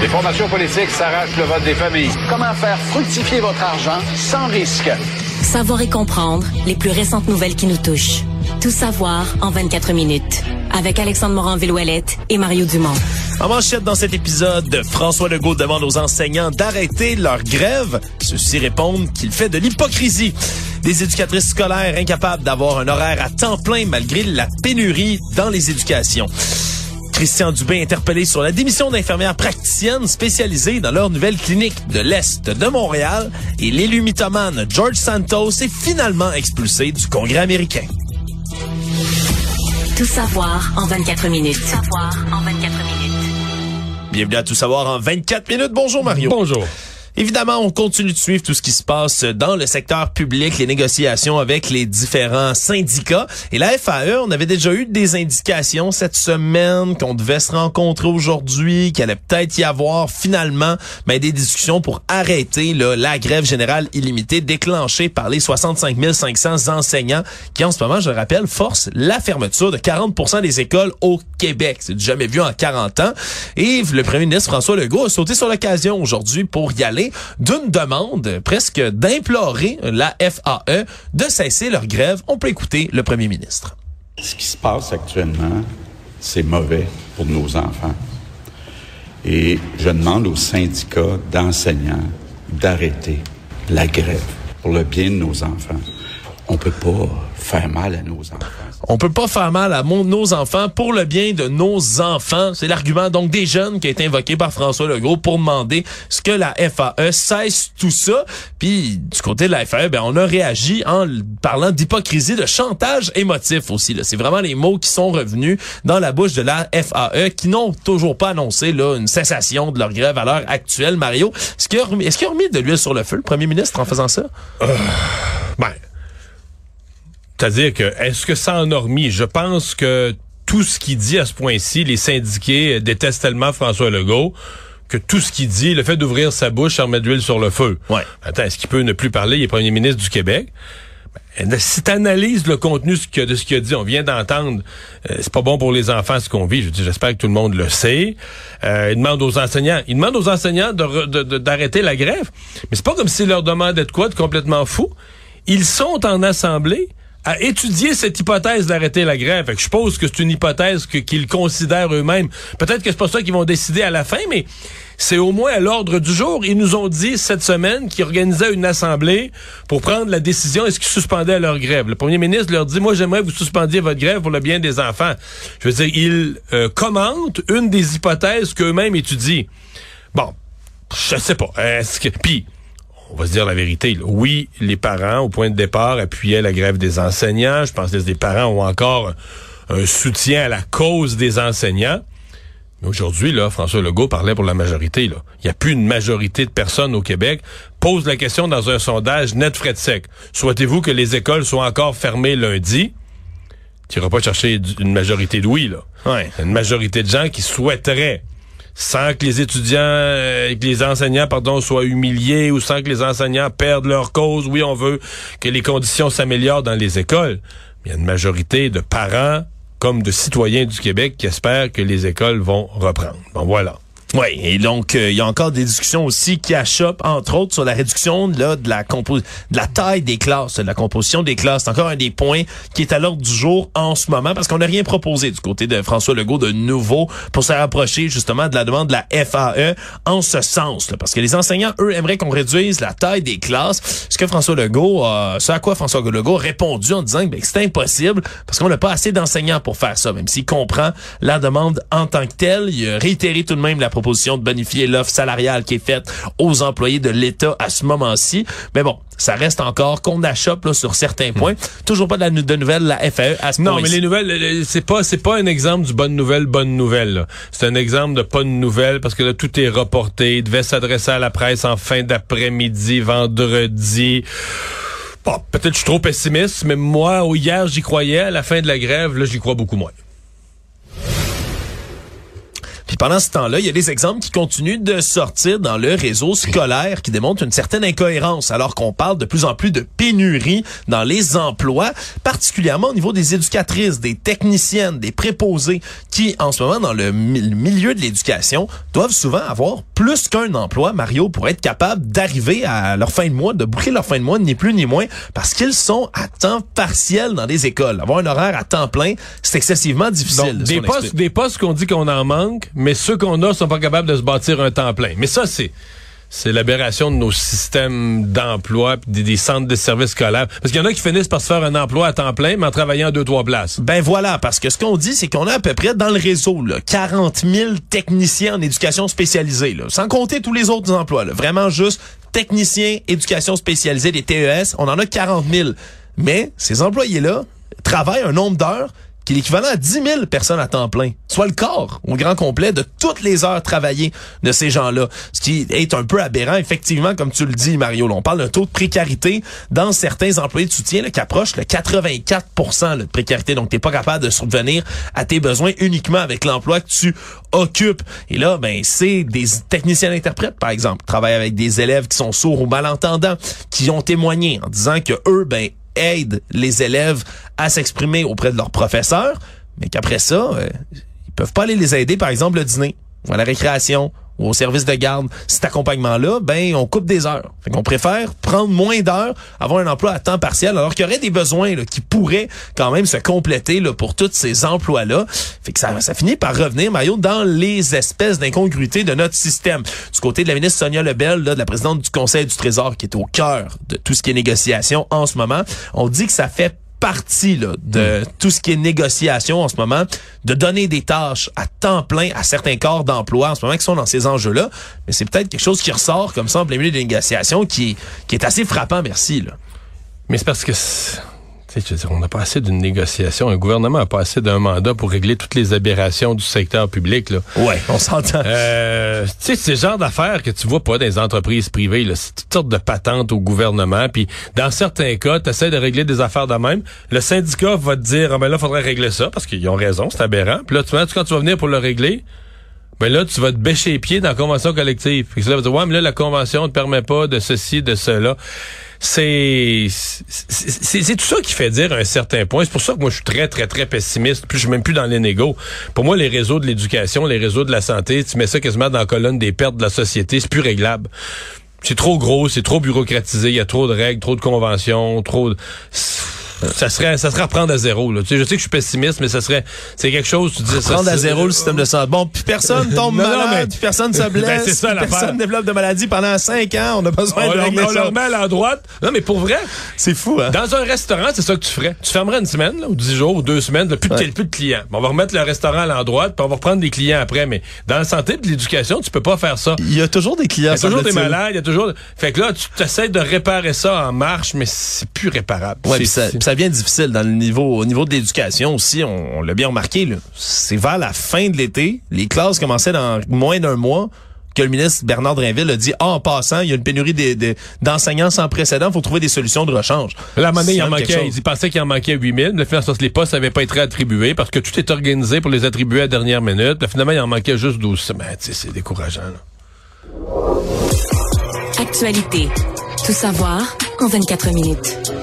Les formations politiques s'arrachent le vote des familles. Comment faire fructifier votre argent sans risque? Savoir et comprendre les plus récentes nouvelles qui nous touchent. Tout savoir en 24 minutes. Avec Alexandre Morin-Villouellette et Mario Dumont. En manchette dans cet épisode, François Legault demande aux enseignants d'arrêter leur grève. Ceux-ci répondent qu'il fait de l'hypocrisie. Des éducatrices scolaires incapables d'avoir un horaire à temps plein malgré la pénurie dans les éducations. Christian Dubé interpellé sur la démission d'infirmières praticiennes spécialisées dans leur nouvelle clinique de l'Est de Montréal et l'élu mythomane George Santos est finalement expulsé du Congrès américain. Tout savoir en 24 minutes. Tout savoir en 24 minutes. Bienvenue à Tout savoir en 24 minutes. Bonjour Mario. Bonjour. Évidemment, on continue de suivre tout ce qui se passe dans le secteur public, les négociations avec les différents syndicats. Et la FAE, on avait déjà eu des indications cette semaine qu'on devait se rencontrer aujourd'hui, qu'il allait peut-être y avoir finalement ben, des discussions pour arrêter là, la grève générale illimitée déclenchée par les 65 500 enseignants qui, en ce moment, je le rappelle, forcent la fermeture de 40 des écoles au Québec. C'est jamais vu en 40 ans. Et le premier ministre François Legault a sauté sur l'occasion aujourd'hui pour y aller d'une demande presque d'implorer la FAE de cesser leur grève. On peut écouter le premier ministre. Ce qui se passe actuellement, c'est mauvais pour nos enfants. Et je demande aux syndicats d'enseignants d'arrêter la grève pour le bien de nos enfants. On peut pas faire mal à nos enfants. On peut pas faire mal à mon, nos enfants pour le bien de nos enfants. C'est l'argument donc des jeunes qui a été invoqué par François Legault pour demander ce que la FAE cesse tout ça. Puis du côté de la FAE, ben on a réagi en parlant d'hypocrisie, de chantage émotif aussi. Là. C'est vraiment les mots qui sont revenus dans la bouche de la FAE qui n'ont toujours pas annoncé là une cessation de leur grève à l'heure actuelle. Mario, est-ce qu'il a, remis- est-ce qu'il a remis de l'huile sur le feu, le premier ministre, en faisant ça? Ben, c'est-à-dire que, est-ce que ça en a remis? Je pense que tout ce qu'il dit à ce point-ci, les syndiqués détestent tellement François Legault que tout ce qu'il dit, le fait d'ouvrir sa bouche, ça remet de l'huile sur le feu. Ouais. Attends, est-ce qu'il peut ne plus parler? Il est premier ministre du Québec. Ben, si tu analyses le contenu de ce qu'il a dit, on vient d'entendre, euh, c'est pas bon pour les enfants ce qu'on vit. Je dis, j'espère que tout le monde le sait. Euh, il demande aux enseignants, il demande aux enseignants d'arrêter la grève. Mais c'est pas comme s'il leur demandait de quoi, de complètement fou. Ils sont en assemblée à étudier cette hypothèse d'arrêter la grève. Fait que je suppose que c'est une hypothèse qu'ils considèrent eux-mêmes. Peut-être que c'est pas ça qu'ils vont décider à la fin, mais c'est au moins à l'ordre du jour. Ils nous ont dit cette semaine qu'ils organisaient une assemblée pour prendre la décision est-ce qu'ils suspendaient leur grève. Le premier ministre leur dit, moi j'aimerais que vous suspendiez votre grève pour le bien des enfants. Je veux dire, ils euh, commentent une des hypothèses qu'eux-mêmes étudient. Bon, je sais pas. Est-ce que... Puis, on va se dire la vérité. là. Oui, les parents, au point de départ, appuyaient la grève des enseignants. Je pense que les parents ont encore un soutien à la cause des enseignants. Mais aujourd'hui, là, François Legault parlait pour la majorité. Là. Il n'y a plus une majorité de personnes au Québec. Pose la question dans un sondage net frais de sec. Souhaitez-vous que les écoles soient encore fermées lundi? Tu n'iras pas chercher une majorité de oui, là. Ouais. Une majorité de gens qui souhaiteraient sans que les étudiants, euh, que les enseignants, pardon, soient humiliés ou sans que les enseignants perdent leur cause. Oui, on veut que les conditions s'améliorent dans les écoles. Mais il y a une majorité de parents comme de citoyens du Québec qui espèrent que les écoles vont reprendre. Bon, voilà. Oui, et donc euh, il y a encore des discussions aussi qui achoppent, entre autres, sur la réduction là, de la de la taille des classes, de la composition des classes. C'est encore un des points qui est à l'ordre du jour en ce moment parce qu'on n'a rien proposé du côté de François Legault de nouveau pour se rapprocher justement de la demande de la FAE en ce sens. Là, parce que les enseignants, eux, aimeraient qu'on réduise la taille des classes. Ce que François Legault, euh, ce à quoi François Legault a répondu en disant ben, que c'est impossible parce qu'on n'a pas assez d'enseignants pour faire ça, même s'il comprend la demande en tant que telle. Il a réitéré tout de même la proposition de bonifier l'offre salariale qui est faite aux employés de l'État à ce moment-ci. Mais bon, ça reste encore qu'on achoppe là, sur certains points. Toujours pas de, la, de nouvelles la FAE à ce Non, mais les nouvelles, c'est pas c'est pas un exemple du bonne nouvelle, bonne nouvelle. C'est un exemple de pas de nouvelle parce que là, tout est reporté. Il devait s'adresser à la presse en fin d'après-midi, vendredi. Bon, peut-être je suis trop pessimiste, mais moi, hier, j'y croyais. À la fin de la grève, là, j'y crois beaucoup moins. Puis pendant ce temps-là, il y a des exemples qui continuent de sortir dans le réseau scolaire qui démontrent une certaine incohérence, alors qu'on parle de plus en plus de pénurie dans les emplois, particulièrement au niveau des éducatrices, des techniciennes, des préposés, qui en ce moment dans le mi- le milieu de l'éducation doivent souvent avoir plus qu'un emploi, Mario, pour être capable d'arriver à leur fin de mois, de boucler leur fin de mois, ni plus ni moins, parce qu'ils sont à temps partiel dans les écoles. Avoir un horaire à temps plein, c'est excessivement difficile. Donc, postes, des postes qu'on dit qu'on en manque, mais ceux qu'on a sont pas capables de se bâtir un temps plein. Mais ça, c'est c'est l'aberration de nos systèmes d'emploi des, des centres de services scolaires. Parce qu'il y en a qui finissent par se faire un emploi à temps plein, mais en travaillant à deux, trois places. Ben voilà, parce que ce qu'on dit, c'est qu'on a à peu près dans le réseau là, 40 000 techniciens en éducation spécialisée, sans compter tous les autres emplois. Là, vraiment juste techniciens, éducation spécialisée, des TES, on en a 40 000. Mais ces employés-là travaillent un nombre d'heures qui est l'équivalent à 10 000 personnes à temps plein, soit le corps au grand complet de toutes les heures travaillées de ces gens-là. Ce qui est un peu aberrant, effectivement, comme tu le dis, Mario. On parle d'un taux de précarité dans certains employés de soutien là, qui approche le 84 là, de précarité. Donc, t'es pas capable de subvenir à tes besoins uniquement avec l'emploi que tu occupes. Et là, ben, c'est des techniciens interprètes, par exemple, qui travaillent avec des élèves qui sont sourds ou malentendants, qui ont témoigné en disant que eux, ben, aident les élèves à s'exprimer auprès de leurs professeurs, mais qu'après ça, euh, ils peuvent pas aller les aider, par exemple, le dîner, ou à la récréation, au service de garde. Cet accompagnement-là, ben, on coupe des heures. Fait qu'on préfère prendre moins d'heures, avoir un emploi à temps partiel, alors qu'il y aurait des besoins qui pourraient quand même se compléter là, pour tous ces emplois-là. Fait que ça, ça finit par revenir, Mario, dans les espèces d'incongruités de notre système. Du côté de la ministre Sonia Lebel, de la présidente du Conseil du Trésor, qui est au cœur de tout ce qui est négociation en ce moment, on dit que ça fait partie là, de tout ce qui est négociation en ce moment, de donner des tâches à temps plein à certains corps d'emploi en ce moment qui sont dans ces enjeux-là. Mais c'est peut-être quelque chose qui ressort comme ça en plein milieu des négociations qui, qui est assez frappant, merci. Là. Mais c'est parce que c'est- tu sais, je veux dire, on n'a pas assez d'une négociation. Un gouvernement n'a pas assez d'un mandat pour régler toutes les aberrations du secteur public. Là. Ouais, on s'entend. Euh, tu sais, c'est le genre d'affaires que tu vois pas dans les entreprises privées. C'est toutes sortes de patentes au gouvernement. Puis dans certains cas, tu essaies de régler des affaires de même. Le syndicat va te dire, ah ben là, faudrait régler ça parce qu'ils ont raison, c'est aberrant. Puis là, tu vois, quand tu vas venir pour le régler, ben là, tu vas te bêcher les pieds dans la convention collective. Que là, tu vas dire, ouais, mais là, la convention ne te permet pas de ceci, de cela. C'est, c'est, tout ça qui fait dire un certain point. C'est pour ça que moi, je suis très, très, très pessimiste. Puis je suis même plus dans les. Pour moi, les réseaux de l'éducation, les réseaux de la santé, tu mets ça quasiment dans la colonne des pertes de la société, c'est plus réglable. C'est trop gros, c'est trop bureaucratisé, il y a trop de règles, trop de conventions, trop de... Ça serait, ça serait reprendre à zéro. Là. Tu sais, je sais que je suis pessimiste, mais ça serait, c'est quelque chose. Tu dis, ça- Prendre à ça- zéro le système de santé. Bon, puis personne tombe Non, non, malade, mais- puis personne se blesse, Ben, ça, puis personne développe de maladie pendant cinq ans. On a besoin on de régler on ça. leur met à droite. Non, mais pour vrai, C'est fou, hein? dans un restaurant, c'est ça que tu ferais. Tu fermerais une semaine, là, ou dix jours, ou deux semaines, là, plus, de, Ouais. plus de clients. Bon, on va remettre le restaurant à l'endroit, puis on va reprendre des clients après. Mais dans la santé et de l'éducation, tu peux pas faire ça. Il y a toujours des clients. Il y a toujours des malades, il y a toujours. Fait que là, tu essaies de réparer ça en marche, mais c'est plus réparable. Ouais, ça, devient difficile dans le niveau, au niveau de l'éducation aussi. On, on l'a bien remarqué. là. C'est vers la fin de l'été, les classes commençaient dans moins d'un mois que le ministre Bernard Drinville a dit ah, en passant, il y a une pénurie d'enseignants sans précédent, faut trouver des solutions de rechange. Donné, il en manquait, il pensait qu'il en manquait 8000. Le finalement, les postes n'avaient pas été attribués parce que tout est organisé pour les attribuer à la dernière minute. Là, finalement, il en manquait juste 12. Ben, sais, c'est décourageant. là. Actualité. Tout savoir en 24 minutes.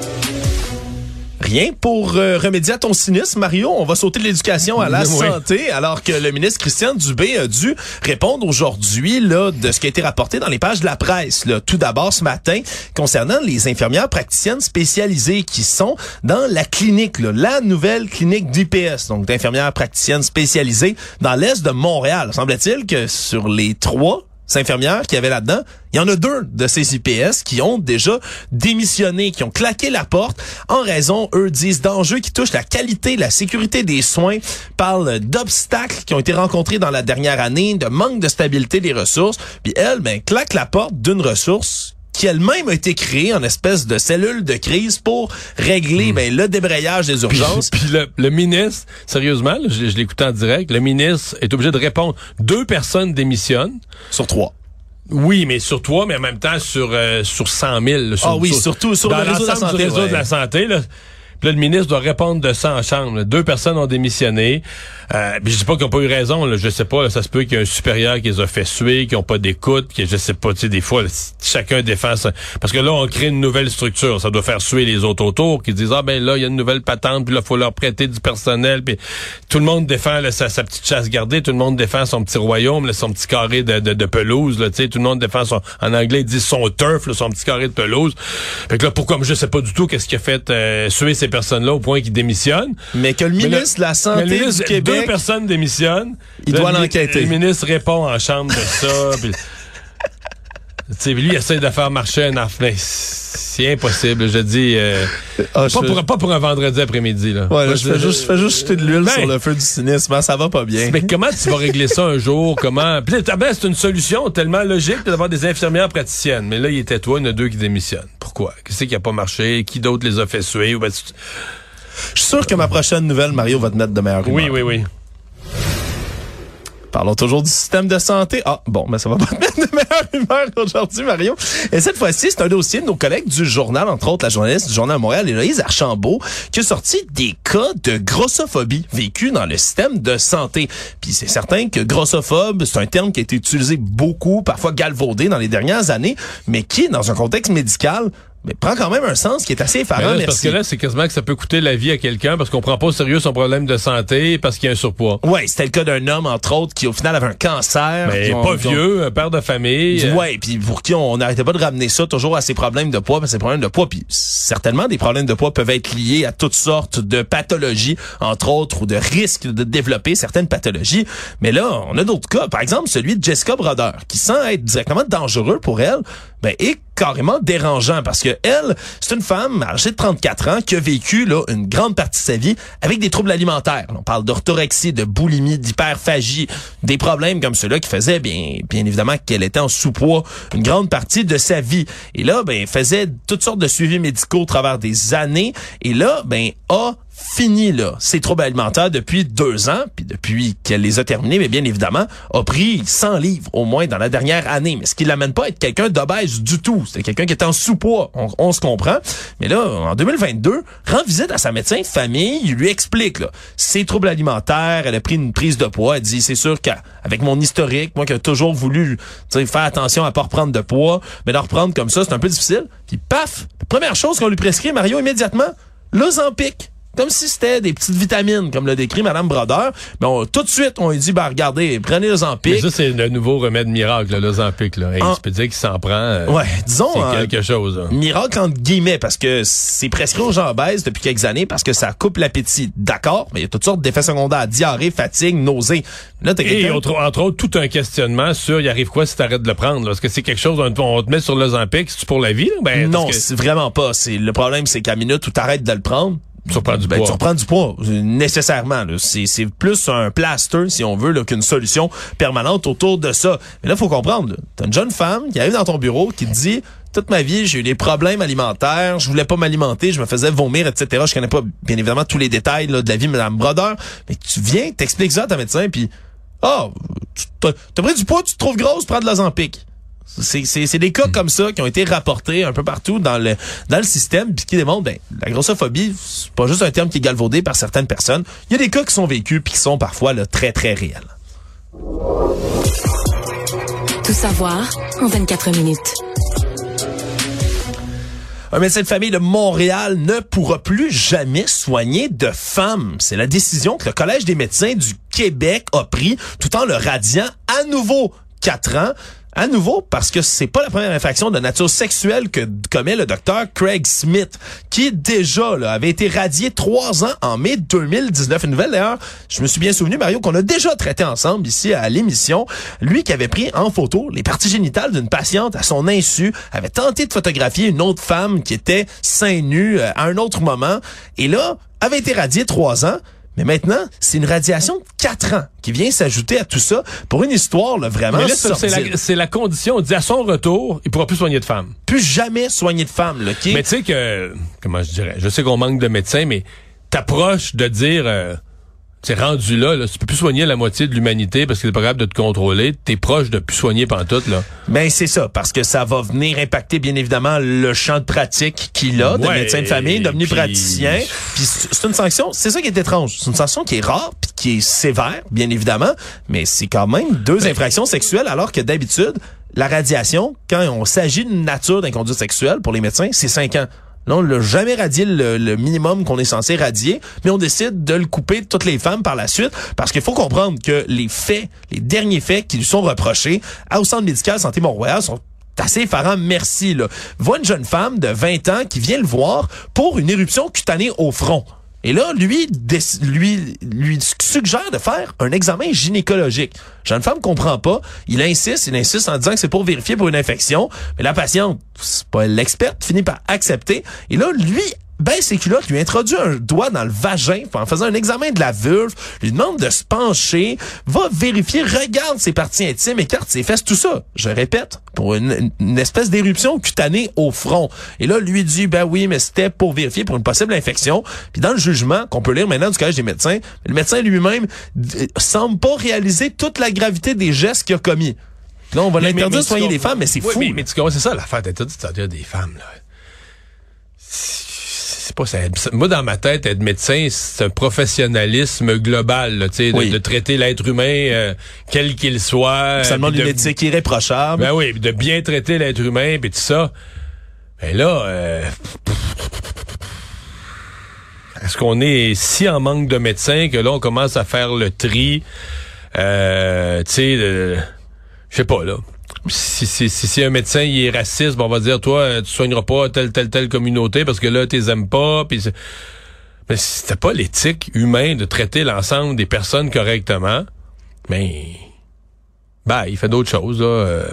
Rien pour euh, remédier à ton cynisme, Mario. On va sauter de l'éducation à la Oui. santé, alors que le ministre Christian Dubé a dû répondre aujourd'hui là de ce qui a été rapporté dans les pages de la presse. Là. Tout d'abord ce matin, concernant les infirmières praticiennes spécialisées qui sont dans la clinique, là, la nouvelle clinique d'IPS, donc d'infirmières praticiennes spécialisées dans l'est de Montréal. Semble-t-il que sur les trois infirmières qui avaient là-dedans, il y en a deux de ces IPS qui ont déjà démissionné, qui ont claqué la porte en raison, eux disent, d'enjeux qui touchent la qualité, la sécurité des soins, parlent d'obstacles qui ont été rencontrés dans la dernière année, de manque de stabilité des ressources. Puis elle, ben, claque la porte d'une ressource qui elle-même a été créée en espèce de cellule de crise pour régler ben, le débrayage des urgences. Puis, puis le, le ministre, sérieusement, là, je, je l'écoutais en direct, le ministre est obligé de répondre. Deux personnes démissionnent. Sur trois. Oui, mais sur toi, mais en même temps sur euh, sur 100 000. là, sur- Ah oui, surtout sur dans le réseau de la santé, du réseau ouais. de la santé. Là. Puis là, le ministre doit répondre de ça en chambre. Deux personnes ont démissionné. Euh, puis je dis pas qu'ils n'ont pas eu raison. Là. Je sais pas. là, ça se peut qu'il y ait un supérieur qui les a fait suer, qui n'ont pas d'écoute, qui je sais pas. Tu sais, des fois, chacun défend ça. Parce que là, on crée une nouvelle structure. Ça doit faire suer les autres autour qui disent ah ben là, il y a une nouvelle patente, puis là, faut leur prêter du personnel. Puis tout le monde défend là, sa, petite chasse gardée. Tout le monde défend son petit royaume, son petit carré de, pelouse. Là, tu sais, tout le monde défend son. En anglais, ils disent son turf, son petit carré de pelouse. Fait que là, pourquoi je sais pas du tout qu'est-ce qui a fait euh, suer ces personnes-là au point qu'ils démissionnent. Mais que le ministre de la Santé le ministre, du Québec... Deux personnes démissionnent. Il doit l'enquêter. Le ministre répond en chambre de ça. puis- sais, lui, il essaie de faire marcher un affaire. C'est impossible, je dis. euh, Ah, pas, je- pour, pas pour un vendredi après-midi. Là. Ouais, là, je fais juste, je fais juste jeter de l'huile Ben, sur le feu du cynisme. hein, Ça va pas bien. Mais comment tu vas régler ça un jour? Comment? Ben, c'est une solution tellement logique d'avoir des infirmières praticiennes. Mais là, il était toi, il y en a deux qui démissionnent. Pourquoi? Qu'est-ce qui a pas marché? Qui d'autre les a fait suer? Ben, tu- Je suis sûr que ma prochaine nouvelle, Mario, va te mettre de meilleure humeur. Oui, oui, oui. Parlons toujours du système de santé. Ah, bon, mais ça va pas mettre de meilleure humeur aujourd'hui, Mario. Et cette fois-ci, c'est un dossier de nos collègues du journal, entre autres la journaliste du Journal Montréal, Héloïse Archambault, qui a sorti des cas de grossophobie vécus dans le système de santé. Puis c'est certain que grossophobe, c'est un terme qui a été utilisé beaucoup, parfois galvaudé dans les dernières années, mais qui, dans un contexte médical, mais prend quand même un sens qui est assez effarant. là, parce que là, c'est quasiment que ça peut coûter la vie à quelqu'un parce qu'on prend pas au sérieux son problème de santé parce qu'il y a un surpoids. Ouais, c'était le cas d'un homme, entre autres, qui au final avait un cancer. Mais Qui ont- pas vieux, un père de famille. euh, Ouais, puis pour qui on n'arrêtait pas de ramener ça toujours à ses problèmes de poids, parce que ses problèmes de poids, puis certainement des problèmes de poids peuvent être liés à toutes sortes de pathologies, entre autres, ou de risques de développer certaines pathologies. Mais là, on a d'autres cas. Par exemple, celui de Jessica Broder, qui sans être directement dangereux pour elle, ben, est carrément dérangeant parce que elle, c'est une femme âgée de 34 ans qui a vécu là une grande partie de sa vie avec des troubles alimentaires. On parle d'orthorexie, de boulimie, d'hyperphagie, des problèmes comme ceux-là qui faisaient bien bien évidemment qu'elle était en sous-poids une grande partie de sa vie. Et là ben elle faisait toutes sortes de suivis médicaux au travers des années et là ben a fini là ses troubles alimentaires depuis deux ans, puis depuis qu'elle les a terminés, mais bien évidemment, a pris 100 livres au moins dans la dernière année. Mais ce qui l'amène pas à être quelqu'un d'obèse du tout. C'était quelqu'un qui était en sous-poids. On, on se comprend. Mais là, en 2022, rend visite à sa médecin de famille, il lui explique là, ses troubles alimentaires, elle a pris une prise de poids, elle dit c'est sûr qu'avec mon historique, moi qui ai toujours voulu faire attention à pas reprendre de poids, mais d'en reprendre comme ça, c'est un peu difficile. Puis paf, première chose qu'on lui prescrit Mario immédiatement, l'Ozempic comme si c'était des petites vitamines, comme l'a décrit Madame Brodeur. Mais on- tout de suite, on lui dit, bah regardez, prenez le Mais Zampic. ça, c'est le nouveau remède miracle, là, l'Ozempic. Là. Hey. Je peux dire qu'il s'en prend. euh, Ouais, disons, C'est euh, quelque chose. là. miracle entre guillemets, parce que c'est prescrit aux gens obèses depuis quelques années parce que ça coupe l'appétit. D'accord, mais il y a toutes sortes d'effets secondaires, diarrhée, fatigue, nausée. Là, t'as Et entre, entre autres, tout un questionnement sur il arrive quoi si t'arrêtes de le prendre. là? Est-ce que c'est quelque chose, on, on te met sur l'Ozempic, c'est pour la vie? là? Ben, non, que c'est vraiment pas. C'est le problème, c'est qu'à minute où t'arrêtes de le prendre, tu reprends du ben, poids. tu reprends du poids, nécessairement. C'est, c'est plus un plaster, si on veut, qu'une solution permanente autour de ça. Mais là, faut comprendre. T'as une jeune femme qui arrive dans ton bureau qui te dit toute ma vie, j'ai eu des problèmes alimentaires, je voulais pas m'alimenter, je me faisais vomir, etc. Je connais pas, bien évidemment, tous les détails là, de la vie de Mme Brodeur, mais tu viens, t'expliques ça à ta médecin, puis ah, tu- t'as, pris du poids, tu te trouves grosse, prends de l'Ozempic. C'est, c'est, c'est des cas comme ça qui ont été rapportés un peu partout dans le dans le système puis qui démontrent ben, la grossophobie c'est pas juste un terme qui est galvaudé par certaines personnes il y a des cas qui sont vécus puis qui sont parfois là, très très réels Tout savoir en 24 minutes. Un médecin de famille de Montréal ne pourra plus jamais soigner de femmes. C'est la décision que le Collège des médecins du Québec a pris tout en le radiant à nouveau quatre ans. À nouveau, parce que c'est pas la première infraction de nature sexuelle que commet le docteur Craig Smith, qui déjà avait été radié trois ans en mai 2019. Une nouvelle d'ailleurs, je me suis bien souvenu, Mario, qu'on a déjà traité ensemble ici à l'émission. Lui qui avait pris en photo les parties génitales d'une patiente à son insu, avait tenté de photographier une autre femme qui était seins nus euh, à un autre moment, et là, avait été radié trois ans. Mais maintenant, c'est une radiation de 4 ans qui vient s'ajouter à tout ça pour une histoire là, vraiment Mais là, ça, c'est sordide. la, c'est la condition. On dit à son retour, il pourra plus soigner de femmes. Plus jamais soigner de femmes. Là, qui Mais tu sais que, comment je dirais, je sais qu'on manque de médecins, mais t'approches de dire, euh, c'est rendu là, là, tu peux plus soigner la moitié de l'humanité parce que c'est pas capable de te contrôler. T'es proche de plus soigner pantoute, là. Ben c'est ça, parce que ça va venir impacter bien évidemment le champ de pratique qu'il a de médecin de famille, devenu puis- praticien. Puis c'est c'est une sanction, c'est ça qui est étrange. C'est une sanction qui est rare, puis qui est sévère, bien évidemment, mais c'est quand même deux Ben, infractions sexuelles, alors que d'habitude, la radiation, quand on s'agit d'une nature d'inconduite sexuelle pour les médecins, c'est cinq ans. Là, on l'a jamais radié le, minimum qu'on est censé radier, mais on décide de le couper de toutes les femmes par la suite, parce qu'il faut comprendre que les faits, les derniers faits qui lui sont reprochés au Centre médical Santé Mont-Royal sont assez effarants, merci. Là. Voit une jeune femme de 20 ans qui vient le voir pour une éruption cutanée au front. Et là, lui, lui, lui suggère de faire un examen gynécologique. Jeune femme comprend pas. Il insiste, il insiste en disant que c'est pour vérifier pour une infection. Mais la patiente, c'est pas l'experte, finit par accepter. Et là, lui, baisse ses culottes, lui introduit un doigt dans le vagin en faisant un examen de la vulve, lui demande de se pencher, va vérifier, regarde ses parties intimes, écarte ses fesses, tout ça. Je répète, pour une, une espèce d'éruption cutanée au front. Et là, lui dit, ben oui, mais c'était pour vérifier pour une possible infection. Puis dans le jugement qu'on peut lire maintenant du Collège des médecins, le médecin lui-même semble pas réaliser toute la gravité des gestes qu'il a commis. Là, on va l'interdire de soigner des femmes, mais c'est Oui, fou. Mais, mais tu comprends, c'est ça l'affaire d'interdire des femmes, là. C'est pas ça. Moi, dans ma tête, être médecin, c'est un professionnalisme global, là, tu sais, de- Oui. de, traiter l'être humain, euh, quel qu'il soit. Ça demande puis une de- éthique irréprochable. Ben oui, de bien traiter l'être humain, puis tout ça. Ben là, euh, est-ce qu'on est si en manque de médecins que là, on commence à faire le tri, euh, tu sais, de- je sais pas, là. Si, si, si, si un médecin il est raciste, bon, on va dire, toi, tu soigneras pas telle, telle, telle communauté parce que là, tu les aimes pas, puis mais si c'était pas l'éthique humaine de traiter l'ensemble des personnes correctement, mais ben, il fait d'autres choses, là. Euh,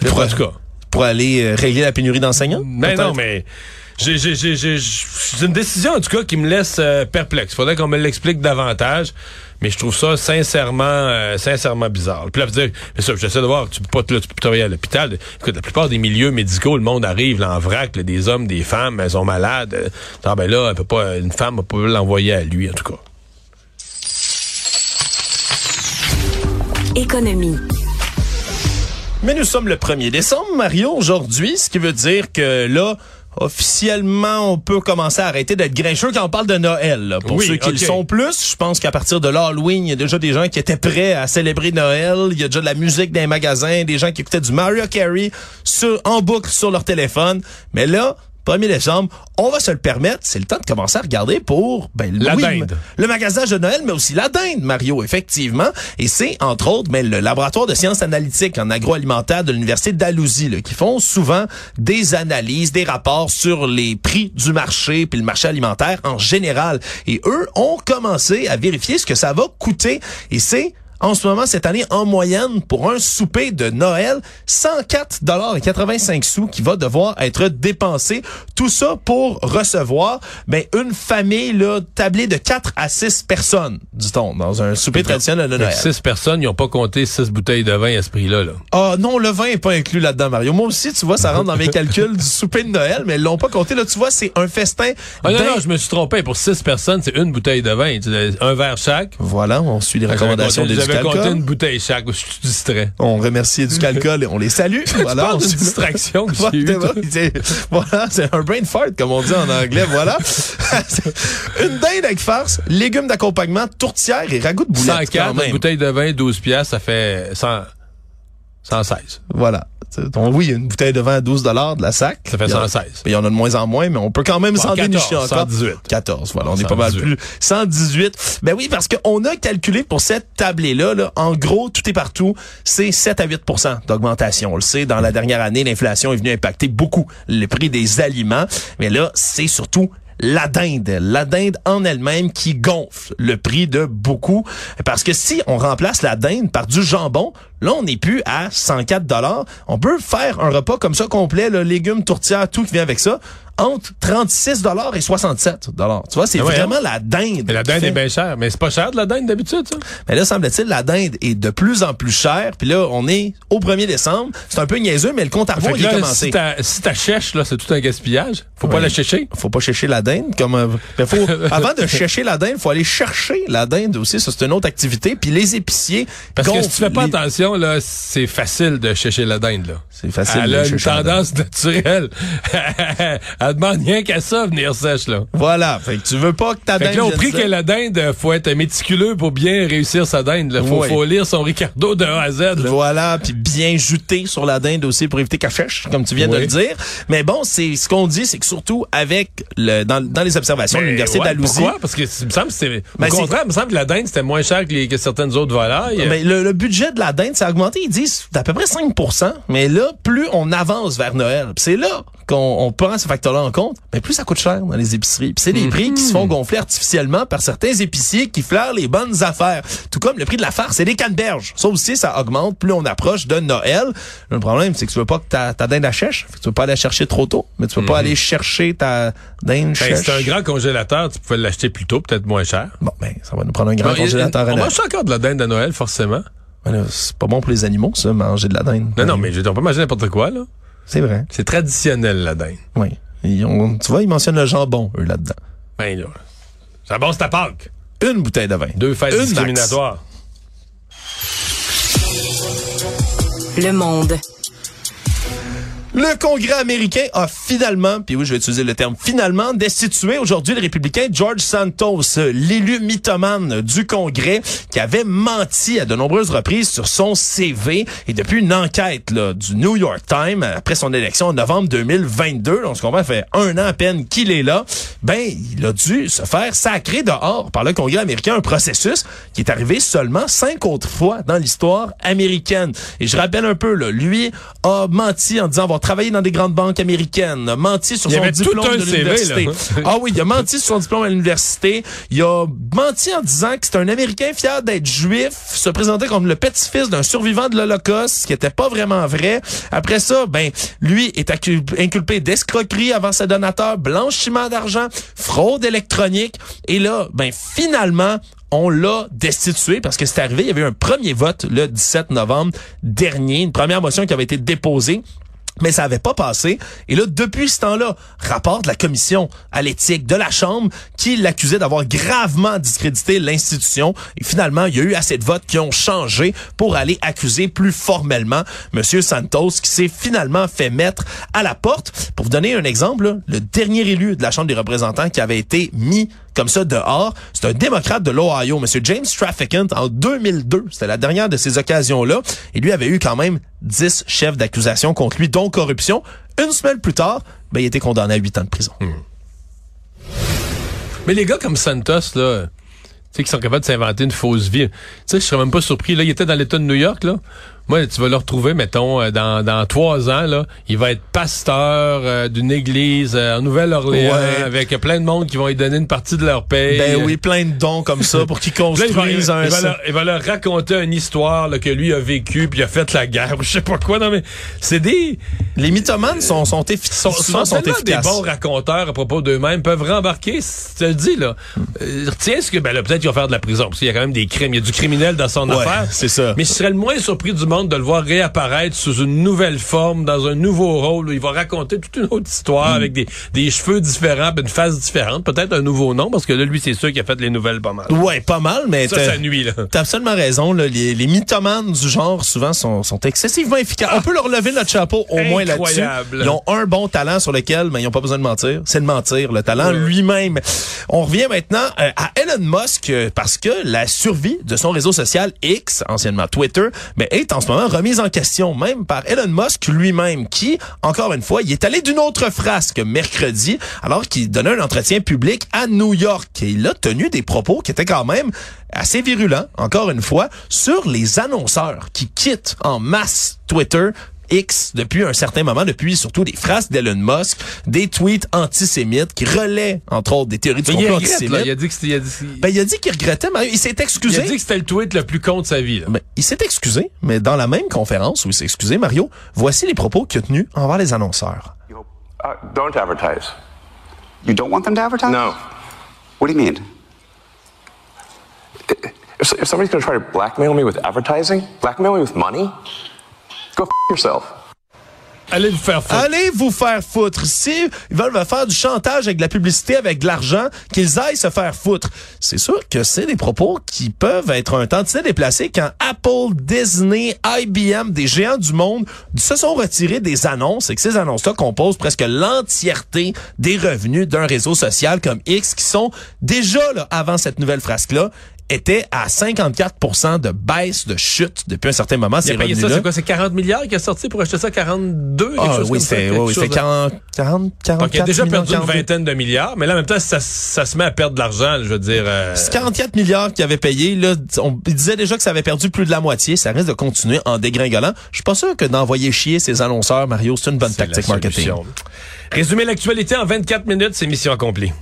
pas, en tout cas. Pour aller euh, régler la pénurie d'enseignants? Mais peut-être? non, mais j'ai, j'ai, j'ai, j'ai- c'est une décision, en tout cas, qui me laisse euh, perplexe. Faudrait qu'on me l'explique davantage. Mais je trouve ça sincèrement, euh, sincèrement bizarre. Puis là, faut dire, mais ça, j'essaie de voir, tu peux pas, là, tu peux travailler à l'hôpital. Écoute, la plupart des milieux médicaux, le monde arrive là, en vrac, là, des hommes, des femmes, elles sont malades. Euh, Ah ben là, elle peut pas, une femme ne peut pas l'envoyer à lui, en tout cas. Économie. Mais nous sommes le 1er décembre, Mario, aujourd'hui, ce qui veut dire que là, officiellement, on peut commencer à arrêter d'être grincheux quand on parle de Noël. là. Pour Oui, ceux qui le sont plus, je pense qu'à partir de l'Halloween, il y a déjà des gens qui étaient prêts à célébrer Noël. Il y a déjà de la musique dans les magasins, des gens qui écoutaient du Mario Carey sur, en boucle sur leur téléphone. Mais là, 1er décembre, on va se le permettre. C'est le temps de commencer à regarder pour ben, La oui, dinde. le magasinage de Noël, mais aussi la dinde, Mario, effectivement. Et c'est, entre autres, mais le laboratoire de sciences analytiques en agroalimentaire de l'Université d'Alousie, qui font souvent des analyses, des rapports sur les prix du marché, puis le marché alimentaire en général. Et eux ont commencé à vérifier ce que ça va coûter. Et c'est en ce moment, cette année, en moyenne, pour un souper de Noël, 104 dollars et 85 sous qui va devoir être dépensé. Tout ça pour recevoir, ben, une famille, là, tablée de 4 à 6 personnes, dit-on, dans un souper traditionnel de Noël. Six personnes, ils n'ont pas compté six bouteilles de vin à ce prix-là, là. Ah non, le vin est pas inclus là-dedans, Mario. Moi aussi, tu vois, ça rentre dans mes calculs du souper de Noël, mais ils l'ont pas compté. Là, tu vois, c'est un festin. Ah non, non, je me suis trompé. Pour six personnes, c'est une bouteille de vin. Un verre chaque. Voilà, on suit les recommandations J'avais une bouteille chaque. Je suis distrait. On remercie Éducalcol et on les salue. voilà, on distraction que j'ai voilà, c'est un brain fart, comme on dit en anglais, voilà. une dinde avec farce, légumes d'accompagnement, tourtière et ragoût de boulettes. quand 104, même. une bouteille de vin, 12 piastres, ça fait 100, 116. Voilà. Donc, oui, une bouteille de vin à 12 dollars de la sac. Ça fait Il y en- 116. Il y en a de moins en moins, mais on peut quand même Bon, s'en 14, dénicher encore. 118. 14, voilà, on est pas mal 118. plus. 118. Ben oui, parce qu'on a calculé pour cette tablée-là, là, en gros, tout est partout, c'est 7 à 8% d'augmentation. On le sait, dans la dernière année, l'inflation est venue impacter beaucoup le prix des aliments. Mais là, c'est surtout la dinde, la dinde en elle-même qui gonfle le prix de beaucoup. Parce que si on remplace la dinde par du jambon, là, on n'est plus à 104 dollars. On peut faire un repas comme ça complet, là, légumes, tourtières, tout qui vient avec ça, entre 36 dollars et 67 dollars. Tu vois, c'est Ah ouais, vraiment la dinde. Mais la dinde est bien chère. Mais c'est pas cher de la dinde d'habitude, ça? mais là, semble-t-il, la dinde est de plus en plus chère. Puis là, on est au 1er décembre. C'est un peu niaiseux, mais le compte à rebours, il est commencé. si ta, si ta chèche, là, c'est tout un gaspillage. Faut pas la chercher. faut pas chercher la dinde comme euh, ben, faut avant de chercher la dinde, faut aller chercher la dinde aussi, ça c'est une autre activité puis les épiciers Parce que si tu fais pas les- attention, là, c'est facile de chercher la dinde, là. c'est facile Elle de a une chercher la dinde. tendance naturelle. Elle demande rien qu'à ça, venir sèche, là. Voilà, fait que tu veux pas que ta Fait dinde que là, au prix que la dinde, faut être méticuleux pour bien réussir sa dinde. Là. Faut, Oui. faut lire son Ricardo de A à Z. là. Voilà, puis bien juté sur la dinde aussi pour éviter qu'elle fèche, comme tu viens de le dire. Mais bon, c'est ce qu'on dit, c'est que surtout avec le dans, dans les observations de Mais l'université ouais, d'Alousie, Pourquoi? Parce que il me semble que c'est. Ben, au c'est- contraire, il me semble que la dinde, c'était moins cher que, les, que certaines autres volailles. Ben, le, le budget de la dinde, ça a augmenté, ils disent, d'à peu près 5% Mais là, plus on avance vers Noël, c'est là qu'on on prend ce facteur-là en compte, mais plus ça coûte cher dans les épiceries. Puis c'est des prix qui se font gonfler artificiellement par certains épiciers qui flairent les bonnes affaires. Tout comme le prix de la farce et des canneberges. Ça aussi, ça augmente plus on approche de Noël. Le problème, c'est que tu veux pas que ta, ta dinde. Fait que tu veux pas aller la chercher trop tôt, mais tu veux pas aller chercher ta dinde Ben, chèche. c'est un grand congélateur, tu pouvais l'acheter plus tôt, peut-être moins cher. Bon, ben, ça va nous prendre un grand congélateur à on mange encore de la dinde à Noël, forcément? Ben C'est pas bon pour les animaux, ça, manger de la dinde. Non, non, mais je on peut manger n'importe quoi, là. C'est vrai. C'est traditionnel, la dinde. Oui. Ils ont- tu vois, ils mentionnent le jambon, eux, là-dedans. Ben, là. Ça bon, c'est ta Pâques. Une bouteille de vin. Deux fêtes Une max. discriminatoires. Le monde. Le Congrès américain a finalement, puis oui, je vais utiliser le terme finalement, destitué aujourd'hui le républicain George Santos, l'élu mythomane du Congrès, qui avait menti à de nombreuses reprises sur son CV. Et depuis une enquête là, du New York Times, après son élection en novembre 2022, on se comprend, fait un an à peine qu'il est là, ben, il a dû se faire sacrer dehors par le Congrès américain, un processus qui est arrivé seulement cinq autres fois dans l'histoire américaine. Et je rappelle un peu, là, lui a menti en disant avoir travaillé dans des grandes banques américaines, a menti sur Il son diplôme de l'université. Ah oui, il a menti sur son diplôme à l'université. Il a menti en disant que c'est un Américain fier d'être juif, se présentait comme le petit-fils d'un survivant de l'Holocauste, ce qui était pas vraiment vrai. Après ça, ben, lui est inculpé d'escroquerie avant ses donateurs, blanchiment d'argent, fraude électronique. Et là, ben, finalement, on l'a destitué parce que c'est arrivé, il y avait eu un premier vote le 17 novembre dernier, une première motion qui avait été déposée. Mais ça avait pas passé. Et là, depuis ce temps-là, rapport de la commission à l'éthique de la Chambre qui l'accusait d'avoir gravement discrédité l'institution. Et finalement, il y a eu assez de votes qui ont changé pour aller accuser plus formellement Monsieur Santos qui s'est finalement fait mettre à la porte. Pour vous donner un exemple, le dernier élu de la Chambre des représentants qui avait été mis comme ça dehors. C'est un démocrate de l'Ohio, M. James Trafficant, en 2002. C'était la dernière de ces occasions-là. Et lui avait eu quand même 10 chefs d'accusation contre lui, dont corruption. Une semaine plus tard, ben, il était condamné à 8 ans de prison. Mais les gars comme Santos, là, tu sais, qui sont capables de s'inventer une fausse vie. Tu sais, je serais même pas surpris. Là, il était dans l'État de New York, là. Moi, tu vas le retrouver, mettons, euh, dans, dans trois ans, là. Il va être pasteur euh, d'une église euh, en Nouvelle-Orléans Ouais. avec plein de monde qui vont lui donner une partie de leur paye. Ben oui, plein de dons comme ça pour qu'ils Puis Là, il va, il, construisent un... va leur, il va leur raconter une histoire là, que lui a vécu puis il a fait la guerre ou je sais pas quoi. Non mais c'est des Les mythomanes sont, sont, effi- sont, sont sont tellement des efficaces. bons raconteurs à propos d'eux-mêmes peuvent rembarquer. Te le dis là. Euh, retiens ce que ben là peut-être qu'ils vont faire de la prison parce qu'il y a quand même des crimes. Il y a du criminel dans son Ouais, affaire. c'est ça. Mais je serais le moins surpris du monde de le voir réapparaître sous une nouvelle forme, dans un nouveau rôle où il va raconter toute une autre histoire avec des, des cheveux différents, puis une face différente, peut-être un nouveau nom parce que là lui c'est sûr qu'il a fait les nouvelles pas mal. Ouais, pas mal, mais Ça, t'as- ça nuit là. T'as absolument raison. Là. Les, les mythomanes du genre, souvent, sont, sont excessivement efficaces. On peut leur lever notre chapeau au moins là-dessus. Incroyable. Ils ont un bon talent sur lequel mais ils n'ont pas besoin de mentir. C'est de mentir, le talent lui-même. On revient maintenant euh, à Elon Musk euh, parce que la survie de son réseau social X, anciennement Twitter, mais est en en ce moment remise en question, même par Elon Musk lui-même, qui, encore une fois, il est allé d'une autre frasque mercredi, alors qu'il donnait un entretien public à New York. Et il a tenu des propos qui étaient quand même assez virulents, encore une fois, sur les annonceurs qui quittent en masse Twitter X depuis un certain moment, depuis surtout des phrases d'Elon Musk, des tweets antisémites qui relaient, entre autres, des théories du complot antisémite. il a dit que il a dit... Ben, il a dit qu'il regrettait, mais il s'est excusé. Il a dit que c'était le tweet le plus con de sa vie. Ben, il s'est excusé, mais dans la même conférence où il s'est excusé, Mario, voici les propos qu'il a tenus envers les annonceurs. Uh, don't advertise. You don't want them to advertise? No. What do you mean? If, if somebody's going to try to blackmail me with advertising, blackmail me with money, go f yourself. Allez vous faire foutre. Allez vous faire foutre. Si ils veulent me faire du chantage avec de la publicité, avec de l'argent, qu'ils aillent se faire foutre. C'est sûr que c'est des propos qui peuvent être un tantinet déplacés quand Apple, Disney, IBM, des géants du monde se sont retirés des annonces et que ces annonces-là composent presque l'entièreté des revenus d'un réseau social comme X qui sont déjà là avant cette nouvelle frasque-là était à 54% de baisse de chute depuis un certain moment. Il a payé ça, c'est quoi? C'est 40 milliards qui a sorti pour acheter ça 42? Ah, oui, c'est oui, 40, 40, 40, Donc, il a déjà perdu une vingtaine de milliards, mais là, en même temps, ça, ça se met à perdre de l'argent, je veux dire. Euh... C'est 44 milliards qu'il avait payé. Là, on disait déjà que ça avait perdu plus de la moitié. Ça risque de continuer en dégringolant. Je suis pas sûr que d'envoyer chier ses annonceurs, Mario, c'est une bonne tactique marketing. Résumer l'actualité en 24 minutes, c'est mission accomplie.